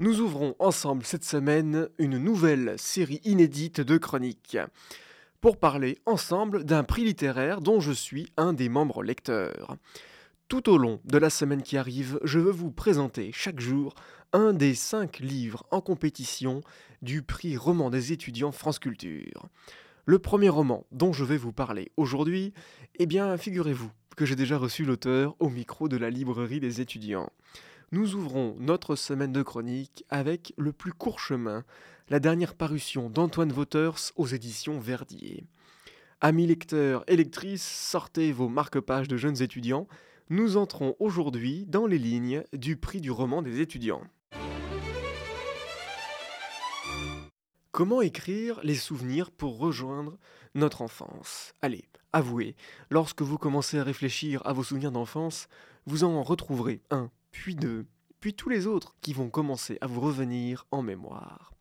Nous ouvrons ensemble cette semaine une nouvelle série inédite de chroniques pour parler ensemble d'un prix littéraire dont je suis un des membres lecteurs. Tout au long de la semaine qui arrive, je veux vous présenter chaque jour un des cinq livres en compétition du prix roman des étudiants France Culture. Le premier roman dont je vais vous parler aujourd'hui, eh bien, figurez-vous que j'ai déjà reçu l'auteur au micro de la librairie des étudiants. Nous ouvrons notre semaine de chronique avec Le plus court chemin, la dernière parution d'Antoine Vauters aux éditions Verdier. Amis lecteurs et lectrices, sortez vos marque-pages de jeunes étudiants. Nous entrons aujourd'hui dans les lignes du prix du roman des étudiants. Comment écrire les souvenirs pour rejoindre notre enfance? Allez, avouez, lorsque vous commencez à réfléchir à vos souvenirs d'enfance, vous en retrouverez un, puis deux, puis tous les autres qui vont commencer à vous revenir en mémoire.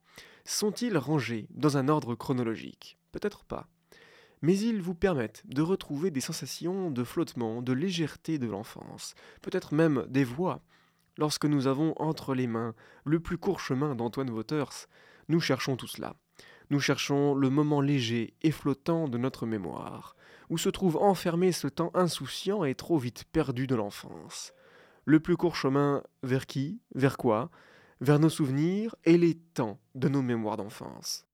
Sont-ils rangés dans un ordre chronologique? Peut-être pas. Mais ils vous permettent de retrouver des sensations de flottement, de légèreté de l'enfance, peut-être même des voix. Lorsque nous avons entre les mains le plus court chemin d'Antoine Waters, nous cherchons tout cela. Nous cherchons le moment léger et flottant de notre mémoire, où se trouve enfermé ce temps insouciant et trop vite perdu de l'enfance. Le plus court chemin vers qui Vers quoi? Vers nos souvenirs et les temps de nos mémoires d'enfance.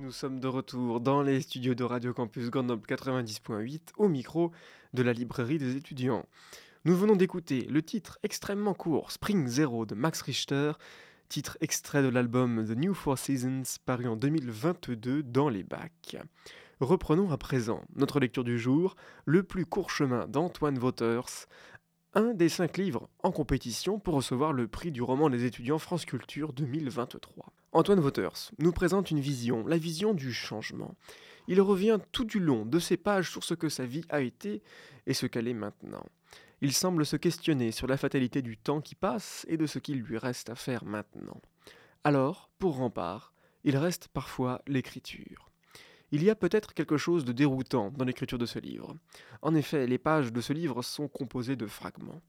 Nous sommes de retour dans les studios de Radio Campus Grenoble 90.8 au micro de la librairie des étudiants. Nous venons d'écouter le titre extrêmement court Spring Zero de Max Richter, titre extrait de l'album The New Four Seasons paru en 2022 dans les bacs. Reprenons à présent notre lecture du jour, Le plus court chemin d'Antoine Waters, un des cinq livres en compétition pour recevoir le prix du roman des étudiants France Culture 2023. Antoine Waters nous présente une vision, la vision du changement. Il revient tout du long de ses pages sur ce que sa vie a été et ce qu'elle est maintenant. Il semble se questionner sur la fatalité du temps qui passe et de ce qu'il lui reste à faire maintenant. Alors, pour rempart, il reste parfois l'écriture. Il y a peut-être quelque chose de déroutant dans l'écriture de ce livre. En effet, les pages de ce livre sont composées de fragments.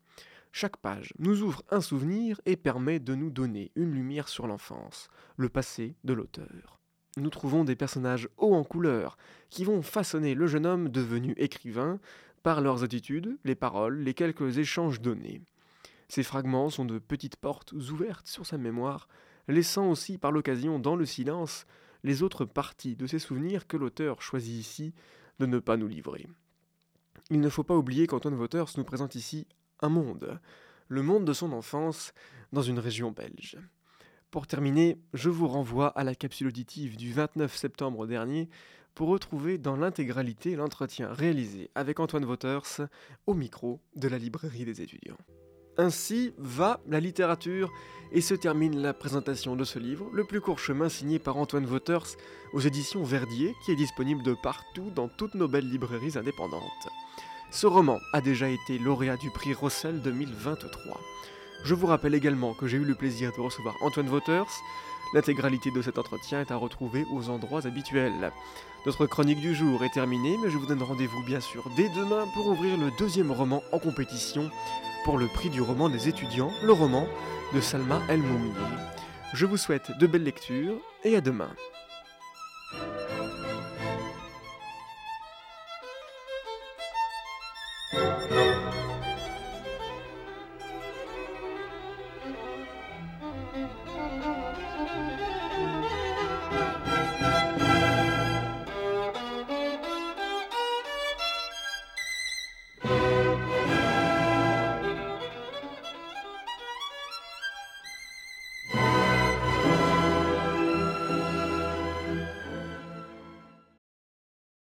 Chaque page nous ouvre un souvenir et permet de nous donner une lumière sur l'enfance, le passé de l'auteur. Nous trouvons des personnages hauts en couleur qui vont façonner le jeune homme devenu écrivain par leurs attitudes, les paroles, les quelques échanges donnés. Ces fragments sont de petites portes ouvertes sur sa mémoire, laissant aussi par l'occasion dans le silence les autres parties de ses souvenirs que l'auteur choisit ici de ne pas nous livrer. Il ne faut pas oublier qu'Antoine Waters nous présente ici un monde, le monde de son enfance dans une région belge. Pour terminer, je vous renvoie à la capsule auditive du 29 septembre dernier pour retrouver dans l'intégralité l'entretien réalisé avec Antoine Waters au micro de la librairie des étudiants. Ainsi va la littérature et se termine la présentation de ce livre, Le plus court chemin signé par Antoine Waters aux éditions Verdier, qui est disponible de partout dans toutes nos belles librairies indépendantes. Ce roman a déjà été lauréat du prix Rossel 2023. Je vous rappelle également que j'ai eu le plaisir de recevoir Antoine Waters. L'intégralité de cet entretien est à retrouver aux endroits habituels. Notre chronique du jour est terminée, mais je vous donne rendez-vous bien sûr dès demain pour ouvrir le deuxième roman en compétition pour le prix du roman des étudiants, le roman de Salma El Moumini. Je vous souhaite de belles lectures et à demain. Música